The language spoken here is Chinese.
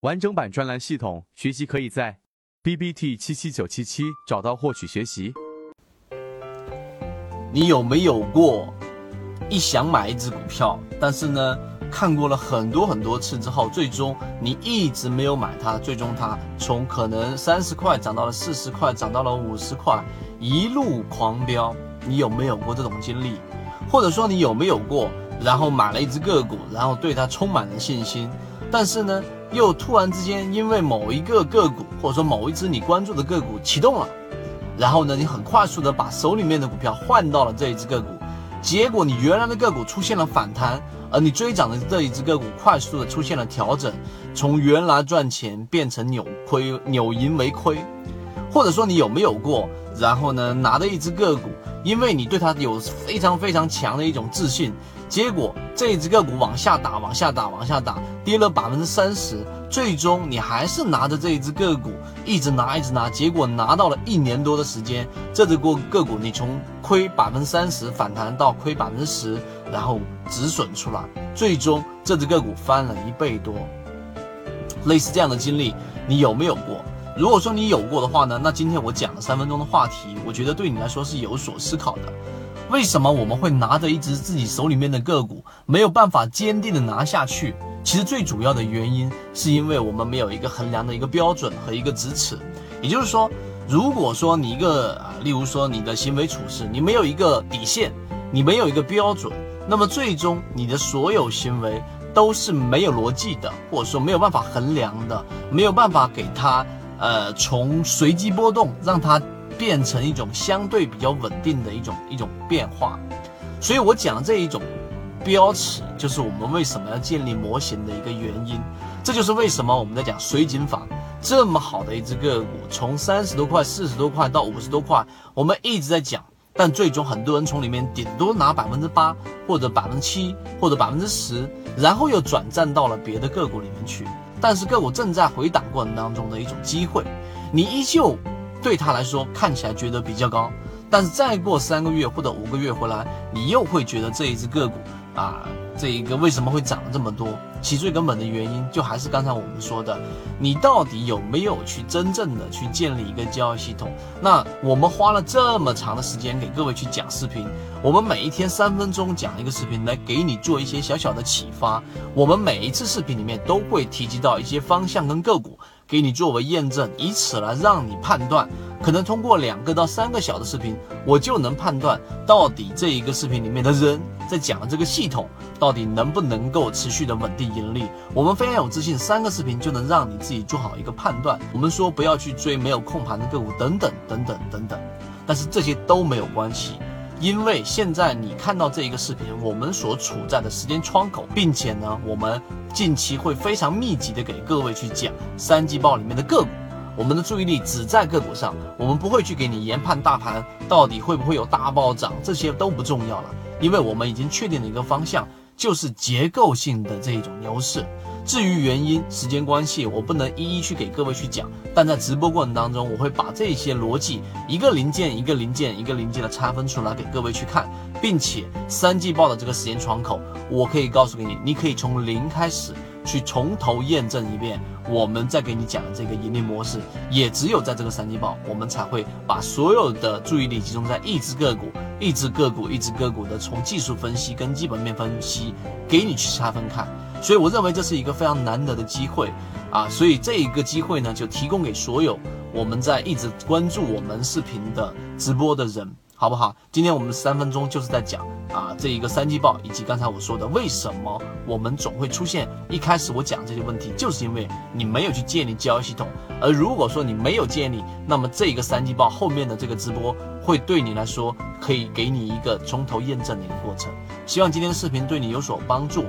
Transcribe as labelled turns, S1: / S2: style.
S1: 完整版专栏系统学习可以在 B B T 七七九七七找到获取学习。
S2: 你有没有过一想买一只股票，但是呢，看过了很多很多次之后，最终你一直没有买它，最终它从可能三十块涨到了四十块，涨到了五十块，一路狂飙。你有没有过这种经历？或者说你有没有过，然后买了一只个股，然后对它充满了信心，但是呢？又突然之间，因为某一个个股，或者说某一只你关注的个股启动了，然后呢，你很快速的把手里面的股票换到了这一只个股，结果你原来的个股出现了反弹，而你追涨的这一只个股快速的出现了调整，从原来赚钱变成扭亏，扭盈为亏，或者说你有没有过，然后呢，拿着一只个股，因为你对它有非常非常强的一种自信。结果这只个股往下打，往下打，往下打，跌了百分之三十，最终你还是拿着这一只个股一直拿，一直拿，结果拿到了一年多的时间，这只个个股你从亏百分之三十反弹到亏百分之十，然后止损出来，最终这只个股翻了一倍多。类似这样的经历，你有没有过？如果说你有过的话呢，那今天我讲了三分钟的话题，我觉得对你来说是有所思考的。为什么我们会拿着一只自己手里面的个股没有办法坚定的拿下去？其实最主要的原因是因为我们没有一个衡量的一个标准和一个直尺。也就是说，如果说你一个啊，例如说你的行为处事，你没有一个底线，你没有一个标准，那么最终你的所有行为都是没有逻辑的，或者说没有办法衡量的，没有办法给它呃从随机波动让它。变成一种相对比较稳定的一种一种变化，所以我讲这一种标尺，就是我们为什么要建立模型的一个原因。这就是为什么我们在讲水井坊这么好的一只个股，从三十多块、四十多块到五十多块，我们一直在讲，但最终很多人从里面顶多拿百分之八或者百分之七或者百分之十，然后又转战到了别的个股里面去。但是个股正在回档过程当中的一种机会，你依旧。对他来说看起来觉得比较高，但是再过三个月或者五个月回来，你又会觉得这一只个股啊，这一个为什么会涨了这么多？其最根本的原因就还是刚才我们说的，你到底有没有去真正的去建立一个交易系统？那我们花了这么长的时间给各位去讲视频，我们每一天三分钟讲一个视频来给你做一些小小的启发，我们每一次视频里面都会提及到一些方向跟个股。给你作为验证，以此来让你判断，可能通过两个到三个小的视频，我就能判断到底这一个视频里面的人在讲的这个系统到底能不能够持续的稳定盈利。我们非常有自信，三个视频就能让你自己做好一个判断。我们说不要去追没有控盘的个股，等等等等等等，但是这些都没有关系。因为现在你看到这一个视频，我们所处在的时间窗口，并且呢，我们近期会非常密集的给各位去讲三季报里面的个股，我们的注意力只在个股上，我们不会去给你研判大盘到底会不会有大暴涨，这些都不重要了，因为我们已经确定了一个方向，就是结构性的这一种牛市。至于原因，时间关系，我不能一一去给各位去讲。但在直播过程当中，我会把这些逻辑一个零件一个零件一个零件的拆分出来给各位去看，并且三季报的这个时间窗口，我可以告诉给你，你可以从零开始去从头验证一遍。我们再给你讲的这个盈利模式，也只有在这个三季报，我们才会把所有的注意力集中在一只个股、一只个股、一只个股的从技术分析跟基本面分析给你去拆分看。所以我认为这是一个非常难得的机会，啊，所以这一个机会呢，就提供给所有我们在一直关注我们视频的直播的人，好不好？今天我们三分钟就是在讲啊，这一个三季报以及刚才我说的为什么我们总会出现一开始我讲这些问题，就是因为你没有去建立交易系统，而如果说你没有建立，那么这一个三季报后面的这个直播会对你来说可以给你一个从头验证的一个过程。希望今天的视频对你有所帮助。